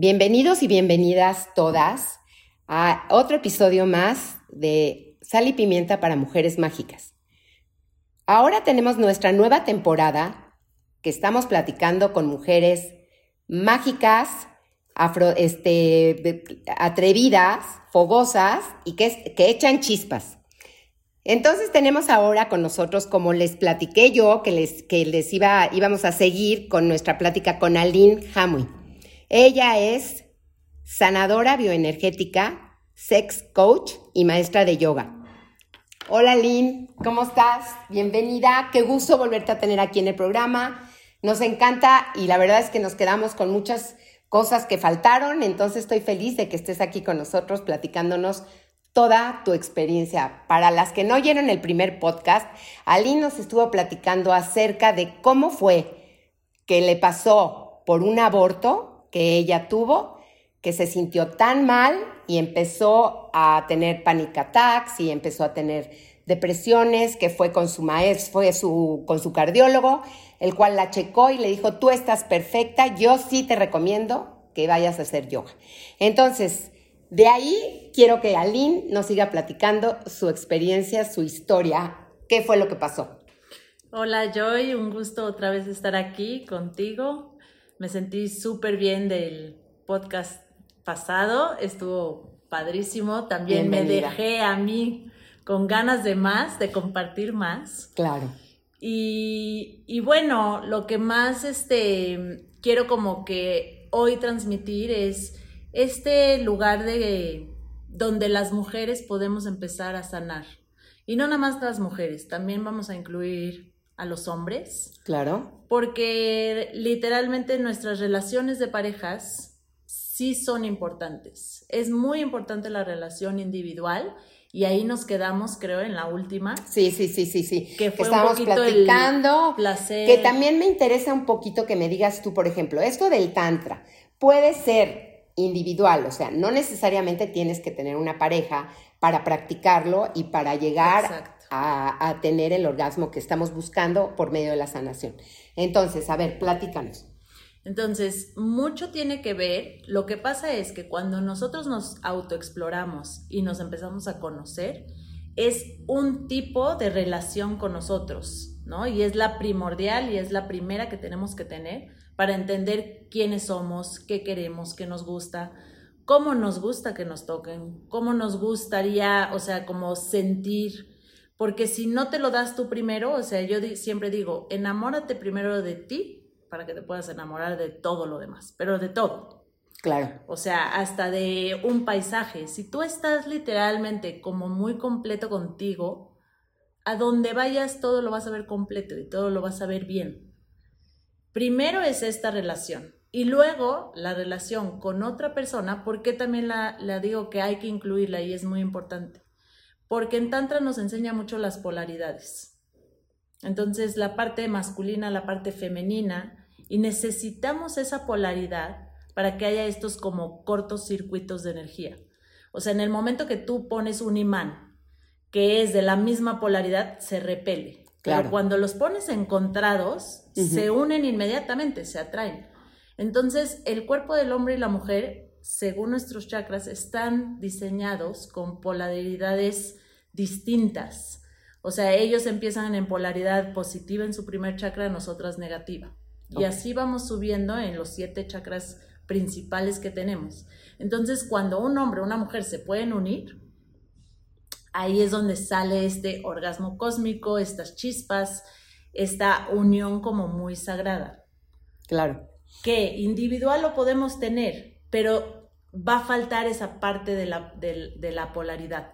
Bienvenidos y bienvenidas todas a otro episodio más de Sal y Pimienta para Mujeres Mágicas. Ahora tenemos nuestra nueva temporada que estamos platicando con mujeres mágicas, afro, este, atrevidas, fogosas y que, que echan chispas. Entonces tenemos ahora con nosotros, como les platiqué yo, que les, que les iba, íbamos a seguir con nuestra plática con Aline Hamui. Ella es sanadora bioenergética, sex coach y maestra de yoga. Hola Lynn, ¿cómo estás? Bienvenida, qué gusto volverte a tener aquí en el programa. Nos encanta y la verdad es que nos quedamos con muchas cosas que faltaron, entonces estoy feliz de que estés aquí con nosotros platicándonos toda tu experiencia. Para las que no oyeron el primer podcast, Aline nos estuvo platicando acerca de cómo fue que le pasó por un aborto que ella tuvo, que se sintió tan mal y empezó a tener panic attacks y empezó a tener depresiones, que fue con su maestro, fue su, con su cardiólogo, el cual la checó y le dijo, tú estás perfecta, yo sí te recomiendo que vayas a hacer yoga. Entonces, de ahí quiero que Aline nos siga platicando su experiencia, su historia, qué fue lo que pasó. Hola Joy, un gusto otra vez estar aquí contigo. Me sentí súper bien del podcast pasado, estuvo padrísimo. También me dejé a mí con ganas de más, de compartir más. Claro. Y, y bueno, lo que más este, quiero como que hoy transmitir es este lugar de donde las mujeres podemos empezar a sanar. Y no nada más las mujeres, también vamos a incluir a los hombres. Claro. Porque literalmente nuestras relaciones de parejas sí son importantes. Es muy importante la relación individual y ahí nos quedamos, creo, en la última. Sí, sí, sí, sí, sí. Que fue Estamos platicando. placer. Que también me interesa un poquito que me digas tú, por ejemplo, esto del tantra puede ser individual, o sea, no necesariamente tienes que tener una pareja para practicarlo y para llegar a, tener el orgasmo que estamos buscando por medio de la sanación. Entonces, a ver, platícanos. Entonces, mucho tiene que ver, lo que pasa es que cuando nosotros nos autoexploramos y nos empezamos a conocer, es un tipo de relación con nosotros, ¿no? Y es la primordial y es la primera que tenemos que tener para entender quiénes somos, qué queremos, qué nos gusta, cómo nos gusta que nos toquen, cómo nos gustaría, o sea, como sentir porque si no te lo das tú primero, o sea, yo siempre digo, enamórate primero de ti para que te puedas enamorar de todo lo demás, pero de todo. Claro. O sea, hasta de un paisaje. Si tú estás literalmente como muy completo contigo, a donde vayas todo lo vas a ver completo y todo lo vas a ver bien. Primero es esta relación y luego la relación con otra persona, porque también la, la digo que hay que incluirla y es muy importante porque en Tantra nos enseña mucho las polaridades. Entonces, la parte masculina, la parte femenina, y necesitamos esa polaridad para que haya estos como cortos circuitos de energía. O sea, en el momento que tú pones un imán que es de la misma polaridad, se repele. Claro. Pero cuando los pones encontrados, se unen inmediatamente, se atraen. Entonces, el cuerpo del hombre y la mujer según nuestros chakras, están diseñados con polaridades distintas. O sea, ellos empiezan en polaridad positiva en su primer chakra, nosotras negativa. Y así vamos subiendo en los siete chakras principales que tenemos. Entonces, cuando un hombre o una mujer se pueden unir, ahí es donde sale este orgasmo cósmico, estas chispas, esta unión como muy sagrada. Claro. Que individual lo podemos tener, pero va a faltar esa parte de la, de, la polaridad.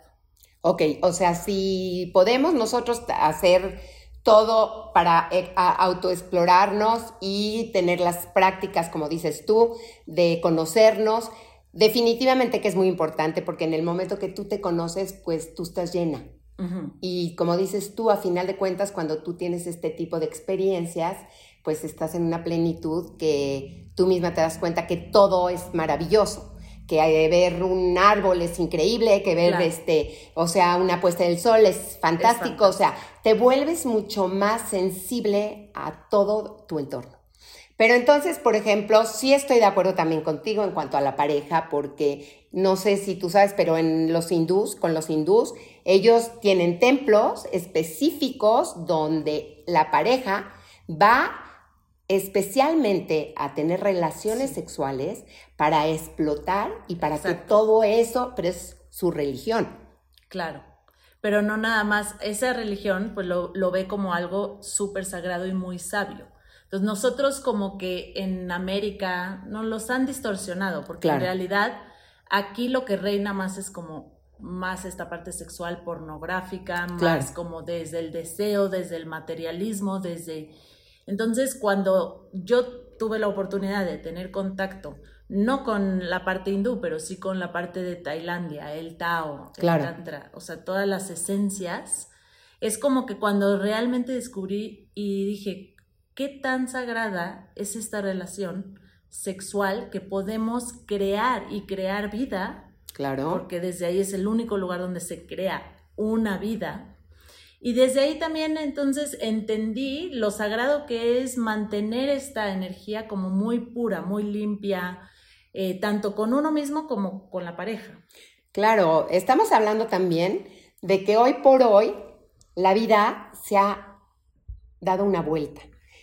Ok, o sea, si podemos nosotros hacer todo para eh, autoexplorarnos y tener las prácticas, como dices tú, de conocernos, definitivamente que es muy importante porque en el momento que tú te conoces, pues tú estás llena. Y como dices tú, a final de cuentas, cuando tú tienes este tipo de experiencias, pues estás en una plenitud que tú misma te das cuenta que todo es maravilloso que ver un árbol es increíble, que ver este, o sea, una puesta del sol es fantástico, o sea, te vuelves mucho más sensible a todo tu entorno. Pero entonces, por ejemplo, sí estoy de acuerdo también contigo en cuanto a la pareja, porque no sé si tú sabes, pero en los hindús, con los hindús, ellos tienen templos específicos donde la pareja va especialmente a tener relaciones sexuales para explotar y para que todo eso, pero es su religión. Claro, pero no nada más, esa religión pues lo, lo ve como algo súper sagrado y muy sabio. Entonces nosotros como que en América nos los han distorsionado, porque en realidad aquí lo que reina más es como más esta parte sexual pornográfica, más como desde el deseo, desde el materialismo, desde... Entonces cuando yo tuve la oportunidad de tener contacto, no con la parte hindú, pero sí con la parte de Tailandia, el Tao, el Tantra, o sea, todas las esencias, es como que cuando realmente descubrí y dije, qué tan sagrada es esta relación sexual que podemos crear y crear vida. Claro. Porque desde ahí es el único lugar donde se crea una vida. Y desde ahí también entonces entendí lo sagrado que es mantener esta energía como muy pura, muy limpia, eh, tanto con uno mismo como con la pareja. Claro, estamos hablando también de que hoy por hoy la vida se ha dado una vuelta.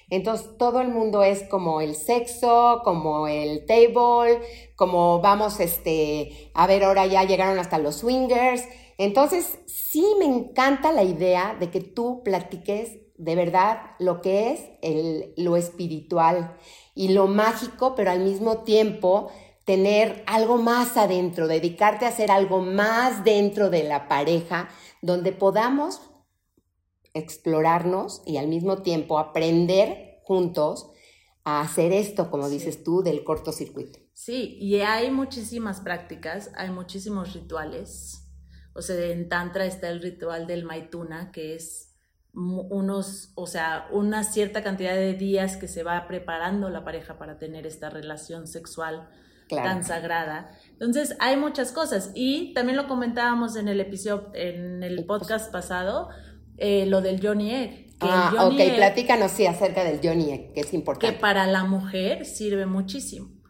Entonces todo el mundo es como el sexo, como el table, como vamos este, a ver, ahora ya llegaron hasta los swingers. Entonces sí me encanta la idea de que tú platiques de verdad lo que es el, lo espiritual y lo mágico, pero al mismo tiempo tener algo más adentro, dedicarte a hacer algo más dentro de la pareja, donde podamos explorarnos y al mismo tiempo aprender juntos a hacer esto, como dices tú, del cortocircuito. Sí, y hay muchísimas prácticas, hay muchísimos rituales. O sea, en Tantra está el ritual del Maituna, que es unos, o sea, una cierta cantidad de días que se va preparando la pareja para tener esta relación sexual tan sagrada. Entonces, hay muchas cosas. Y también lo comentábamos en el episodio, en el podcast pasado, eh, lo del Johnny Egg. ah, ok, platícanos sí acerca del Johnny Egg, que es importante. Que para la mujer sirve muchísimo.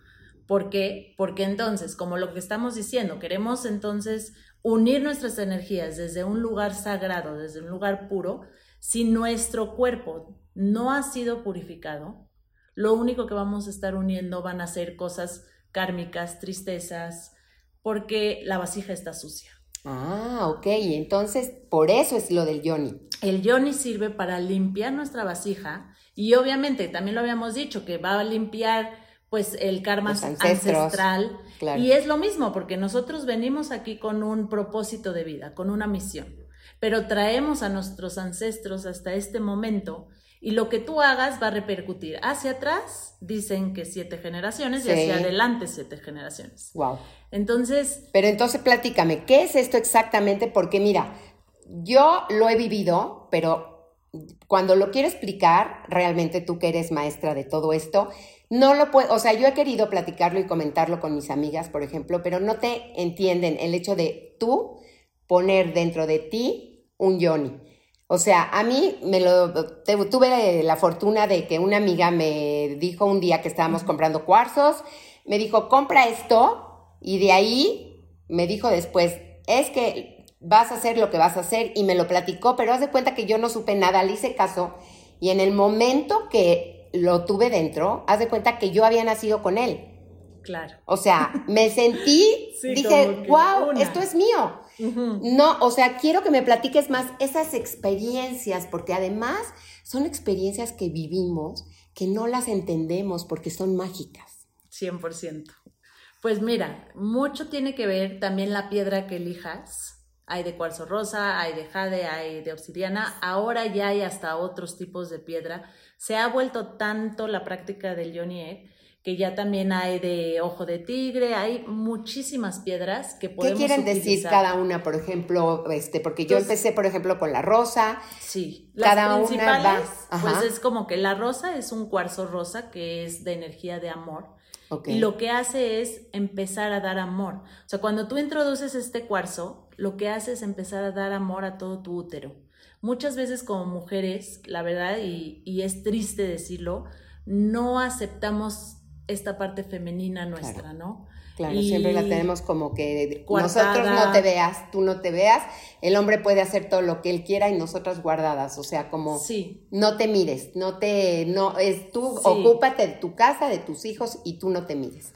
¿Por qué? Porque entonces, como lo que estamos diciendo, queremos entonces unir nuestras energías desde un lugar sagrado, desde un lugar puro, si nuestro cuerpo no ha sido purificado, lo único que vamos a estar uniendo van a ser cosas kármicas, tristezas, porque la vasija está sucia. Ah, ok. Entonces, por eso es lo del yoni. El yoni sirve para limpiar nuestra vasija y obviamente también lo habíamos dicho que va a limpiar pues el karma ancestral. Y es lo mismo porque nosotros venimos aquí con un propósito de vida, con una misión, pero traemos a nuestros ancestros hasta este momento y lo que tú hagas va a repercutir hacia atrás, dicen que siete generaciones, y hacia adelante siete generaciones. Wow. Entonces. Pero entonces platícame, ¿qué es esto exactamente? Porque mira, yo lo he vivido, pero cuando lo quiero explicar, realmente tú que eres maestra de todo esto, no lo puedo, o sea, yo he querido platicarlo y comentarlo con mis amigas, por ejemplo, pero no te entienden el hecho de tú poner dentro de ti un yoni. O sea, a mí me lo tuve la fortuna de que una amiga me dijo un día que estábamos comprando cuarzos, me dijo, "Compra esto" y de ahí me dijo después, "Es que vas a hacer lo que vas a hacer" y me lo platicó, pero haz de cuenta que yo no supe nada, le hice caso y en el momento que lo tuve dentro, haz de cuenta que yo había nacido con él. Claro. O sea, me sentí, dije, wow, esto es mío. No, o sea, quiero que me platiques más esas experiencias, porque además son experiencias que vivimos, que no las entendemos porque son mágicas. 100%. Pues mira, mucho tiene que ver también la piedra que elijas. Hay de cuarzo rosa, hay de jade, hay de obsidiana. Ahora ya hay hasta otros tipos de piedra. Se ha vuelto tanto la práctica del Yoni que ya también hay de ojo de tigre, hay muchísimas piedras que podemos ¿Qué quieren decir cada una, por ejemplo? Este, porque yo empecé, por ejemplo, con la rosa. Sí, cada principales, una pues es como que la rosa es un cuarzo rosa que es de energía de amor. Y lo que hace es empezar a dar amor. O sea, cuando tú introduces este cuarzo, lo que hace es empezar a dar amor a todo tu útero. Muchas veces como mujeres, la verdad, y, y es triste decirlo, no aceptamos esta parte femenina nuestra, ¿no? Claro, siempre la tenemos como que nosotros no te veas, tú no te veas, el hombre puede hacer todo lo que él quiera y nosotras guardadas, o sea, como sí. no te mires, no te, no, es tú, ocúpate de tu casa, de tus hijos y tú no te mires.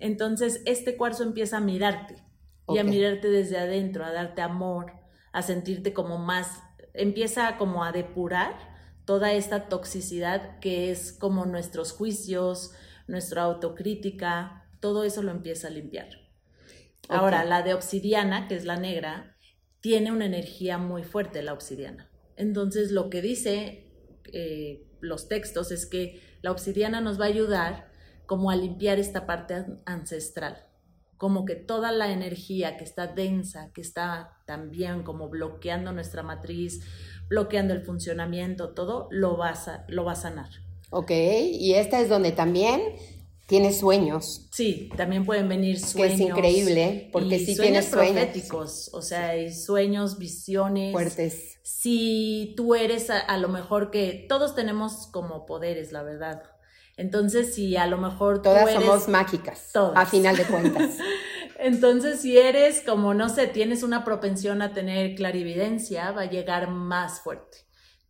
Entonces, este cuarzo empieza a mirarte y a mirarte desde adentro, a darte amor, a sentirte como más, empieza como a depurar toda esta toxicidad que es como nuestros juicios, nuestra autocrítica, todo eso lo empieza a limpiar. Ahora, la de obsidiana, que es la negra, tiene una energía muy fuerte la obsidiana. Entonces, lo que dice eh, los textos es que la obsidiana nos va a ayudar como a limpiar esta parte ancestral, como que toda la energía que está densa, que está también como bloqueando nuestra matriz, bloqueando el funcionamiento, todo, lo va a, lo va a sanar. Ok, y esta es donde también tiene sueños. Sí, también pueden venir sueños. Que es increíble, porque sí tienes sueños. proféticos, o sea, hay sueños, visiones. Fuertes. Si tú eres a, lo mejor que todos tenemos como poderes, la verdad. Entonces, si a lo mejor Todas somos mágicas, a final de cuentas. Entonces, si eres como, no sé, tienes una propensión a tener clarividencia, va a llegar más fuerte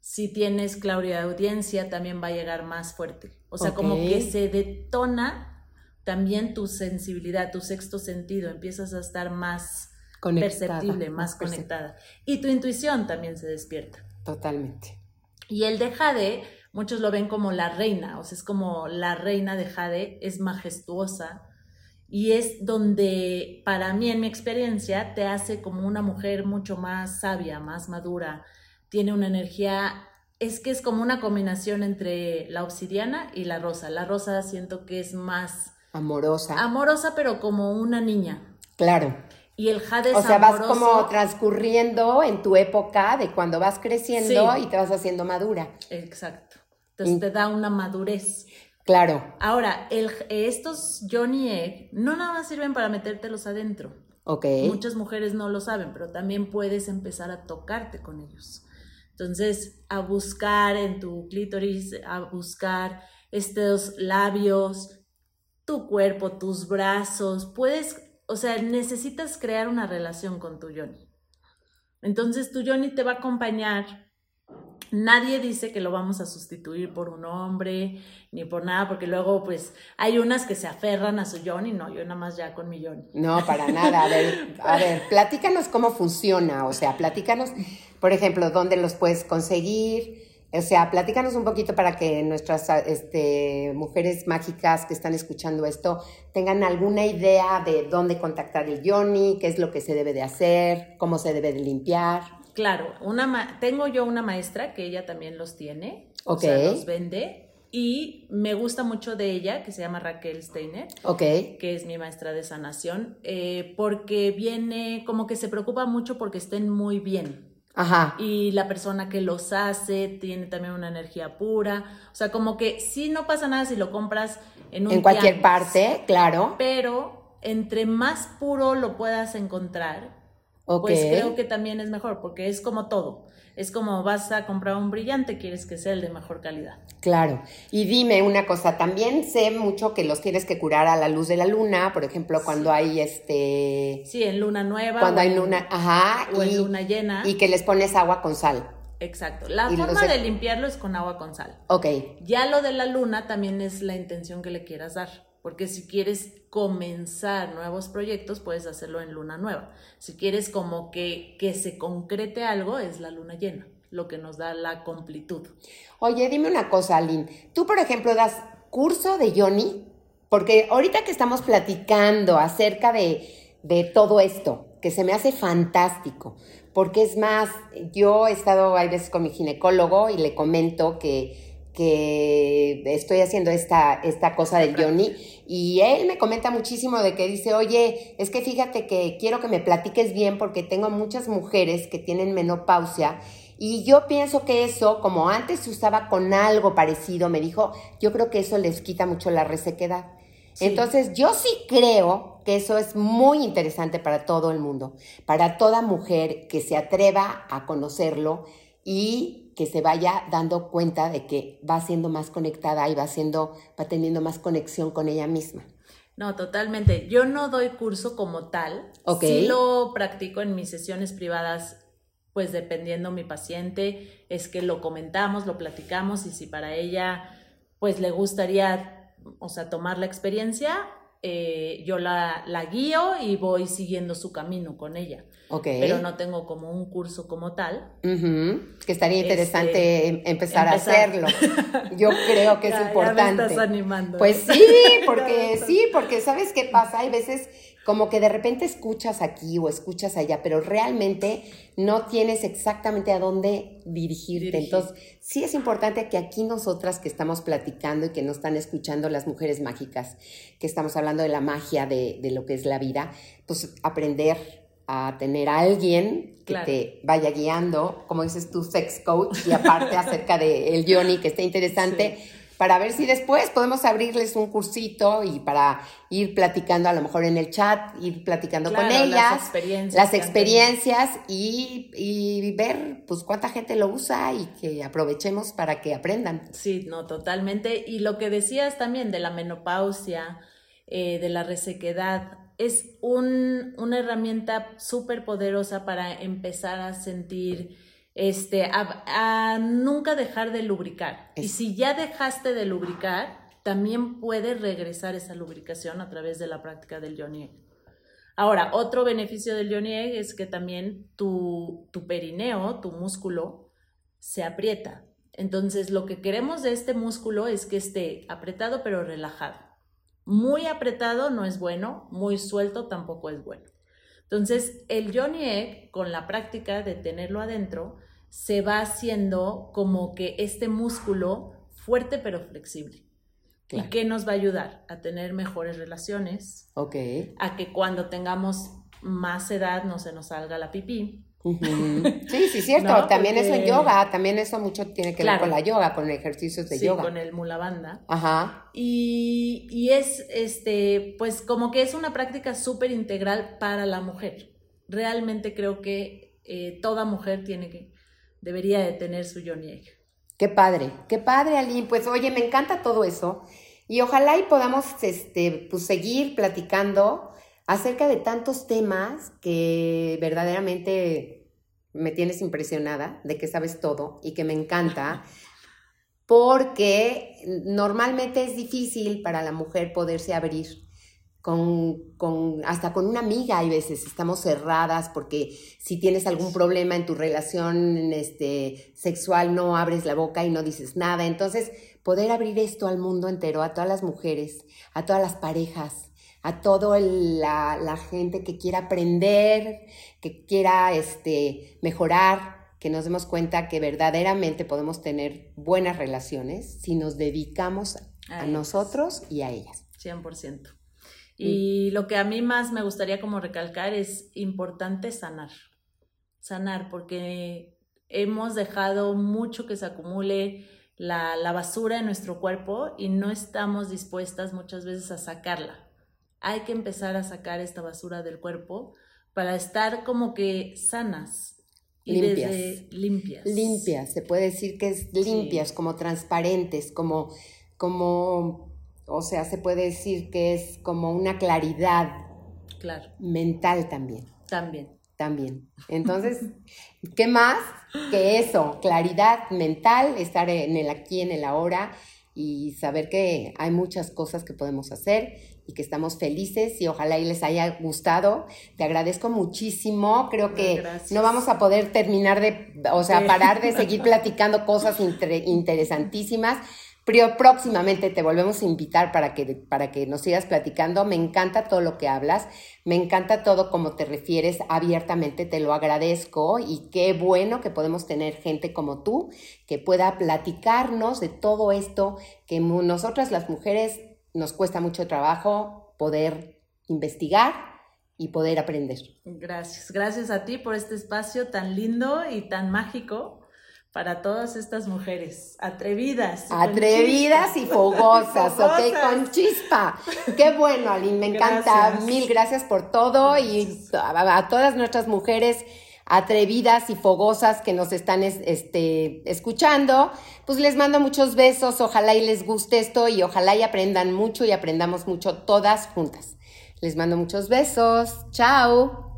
si tienes claudia audiencia, también va a llegar más fuerte. O sea, como que se detona también tu sensibilidad, tu sexto sentido, empiezas a estar más perceptible, más, conectada. Y tu intuición también se despierta. Totalmente. Y el de Jade, muchos lo ven como la reina, o sea, es como la reina de Jade, es majestuosa y es donde, para mí, en mi experiencia, te hace como una mujer mucho más sabia, más madura, tiene una energía, es que es como una combinación entre la obsidiana y la rosa. La rosa siento que es más... Amorosa. Amorosa, pero como una niña. Claro. Y el jade es O sea, vas como transcurriendo en tu época de cuando vas creciendo y te vas haciendo madura. Exacto. Entonces te da una madurez. Claro. Ahora, el, estos Johnny Egg no nada más sirven para metértelos adentro. Ok. Muchas mujeres no lo saben, pero también puedes empezar a tocarte con ellos. Entonces, a buscar en tu clítoris, a buscar estos labios, tu cuerpo, tus brazos, puedes, o sea, necesitas crear una relación con tu Yoni. Entonces, tu Yoni te va a acompañar Nadie dice que lo vamos a sustituir por un hombre ni por nada, porque luego pues hay unas que se aferran a su Johnny, no, yo nada más ya con mi Johnny. No, para nada. A ver, a ver, platícanos cómo funciona, o sea, platícanos, por ejemplo, dónde los puedes conseguir, o sea, platícanos un poquito para que nuestras este, mujeres mágicas que están escuchando esto tengan alguna idea de dónde contactar el Johnny, qué es lo que se debe de hacer, cómo se debe de limpiar. Claro, una tengo yo una maestra que ella también los tiene, o sea, los vende y me gusta mucho de ella, que se llama Raquel Steiner, okay. que es mi maestra de sanación, eh, porque viene, como que se preocupa mucho porque estén muy bien. Ajá. Y la persona que los hace tiene también una energía pura. O sea, como que sí no pasa nada si lo compras en un En cualquier parte, claro. Pero entre más puro lo puedas encontrar, pues creo que también es mejor, porque es como todo. Es como vas a comprar un brillante, quieres que sea el de mejor calidad. Claro. Y dime una cosa, también sé mucho que los tienes que curar a la luz de la luna, por ejemplo, cuando hay este... Sí, en luna nueva. Cuando hay luna, ajá. O en luna llena. Y que les pones agua con sal. Exacto. La forma de limpiarlo es con agua con sal. Ok. Ya lo de la luna también es la intención que le quieras dar porque si quieres comenzar nuevos proyectos, puedes hacerlo en luna nueva. Si quieres como que, que se concrete algo, es la luna llena, lo que nos da la completud. Oye, dime una cosa, Aline. Tú, por ejemplo, das curso de Yoni, porque ahorita que estamos platicando acerca de, de todo esto, que se me hace fantástico, porque es más, yo he estado hay veces con mi ginecólogo y le comento que que estoy haciendo esta, esta cosa del Johnny y él me comenta muchísimo de que dice, oye, es que fíjate que quiero que me platiques bien porque tengo muchas mujeres que tienen menopausia y yo pienso que eso, como antes se usaba con algo parecido, me dijo, yo creo que eso les quita mucho la resequedad. Entonces, yo sí creo que eso es muy interesante para todo el mundo, para toda mujer que se atreva a conocerlo y que se vaya dando cuenta de que va siendo más conectada y va siendo, va teniendo más conexión con ella misma. No, totalmente. Yo no doy curso como tal. Ok. Sí lo practico en mis sesiones privadas, pues dependiendo mi paciente, es que lo comentamos, lo platicamos y si para ella, pues le gustaría, o sea, tomar la experiencia, eh, yo la, la guío y voy siguiendo su camino con ella. Ok. Pero no tengo como un curso como tal. Que estaría interesante Este, em- empezar, a hacerlo. Yo creo que es Ya- ya me importante. estás animando. Pues sí, porque sí, porque sabes qué pasa, hay veces como que de repente escuchas aquí o escuchas allá, pero realmente no tienes exactamente a dónde dirigirte. Dirigir. Entonces, sí es importante que aquí nosotras que estamos platicando y que nos están escuchando las mujeres mágicas, que estamos hablando de la magia de, de lo que es la vida, pues aprender a tener a alguien que Claro. te vaya guiando, como dices tú, sex coach, y aparte acerca de el Johnny, que está interesante, para ver si después podemos abrirles un cursito y para ir platicando a lo mejor en el chat, ir platicando Claro, con las ellas, experiencias las que han experiencias y, y ver pues cuánta gente lo usa y que aprovechemos para que aprendan. Sí, no, totalmente. Y lo que decías también de la menopausia, eh, de la resequedad, es un- una herramienta súper poderosa para empezar a sentir, este, a, a nunca dejar de lubricar. Y si ya dejaste de lubricar, también puede regresar esa lubricación a través de la práctica del Johnny Egg. Ahora, otro beneficio del Johnny Egg es que también tu, tu perineo, tu músculo, se aprieta. Entonces, lo que queremos de este músculo es que esté apretado pero relajado. Muy apretado no es bueno, muy suelto tampoco es bueno. Entonces, el Johnny Egg, con la práctica de tenerlo adentro, se va haciendo como que este músculo fuerte pero flexible. Claro. ¿Y qué nos va a ayudar? A tener mejores relaciones, Ok. a que cuando tengamos más edad no se nos salga la pipí. Ujú. Sí, sí, cierto. No, también eso en yoga, también eso mucho tiene que Claro. ver con la yoga, con ejercicios de sí, yoga. con el mula banda. Ajá. Y, y es, este, pues como que es una práctica súper integral para la mujer. Realmente creo que eh, toda mujer tiene que, debería de tener su Johnny Egg. Qué padre, qué padre, Aline. Pues oye, me encanta todo eso. Y ojalá y podamos este, pues, seguir platicando acerca de tantos temas que verdaderamente me tienes impresionada de que sabes todo y que me encanta. Porque normalmente es difícil para la mujer poderse abrir con, con, hasta con una amiga hay veces estamos cerradas porque si tienes algún problema en tu relación este, sexual no abres la boca y no dices nada. Entonces, poder abrir esto al mundo entero, a todas las mujeres, a todas las parejas, a toda la, la, gente que quiera aprender, que quiera este, mejorar, que nos demos cuenta que verdaderamente podemos tener buenas relaciones si nos dedicamos a, a nosotros y a ellas. 100%. Y lo que a mí más me gustaría como recalcar es importante sanar. Sanar, porque hemos dejado mucho que se acumule la, la, basura en nuestro cuerpo y no estamos dispuestas muchas veces a sacarla. Hay que empezar a sacar esta basura del cuerpo para estar como que sanas. Y limpias. Desde, limpias. Limpias, se puede decir que es limpias, sí. como transparentes, como, como o sea, se puede decir que es como una claridad claro. mental también. También. También. Entonces, ¿qué más que eso? Claridad mental, estar en el aquí, en el ahora y saber que hay muchas cosas que podemos hacer y que estamos felices y ojalá y les haya gustado. Te agradezco muchísimo. Creo que Gracias. no vamos a poder terminar de, o sea, parar de seguir platicando cosas inter interesantísimas. Pero próximamente te volvemos a invitar para que, para que nos sigas platicando. Me encanta todo lo que hablas, me encanta todo como te refieres abiertamente, te lo agradezco y qué bueno que podemos tener gente como tú que pueda platicarnos de todo esto que nosotras las mujeres nos cuesta mucho trabajo poder investigar y poder aprender. Gracias, gracias a ti por este espacio tan lindo y tan mágico para todas estas mujeres atrevidas. Atrevidas y fogosas, fogosas, ok, con chispa. Qué bueno, Aline, me encanta. Gracias. Mil gracias por todo gracias. y a, a, todas nuestras mujeres atrevidas y fogosas que nos están este, escuchando, pues les mando muchos besos, ojalá y les guste esto y ojalá y aprendan mucho y aprendamos mucho todas juntas. Les mando muchos besos, chao.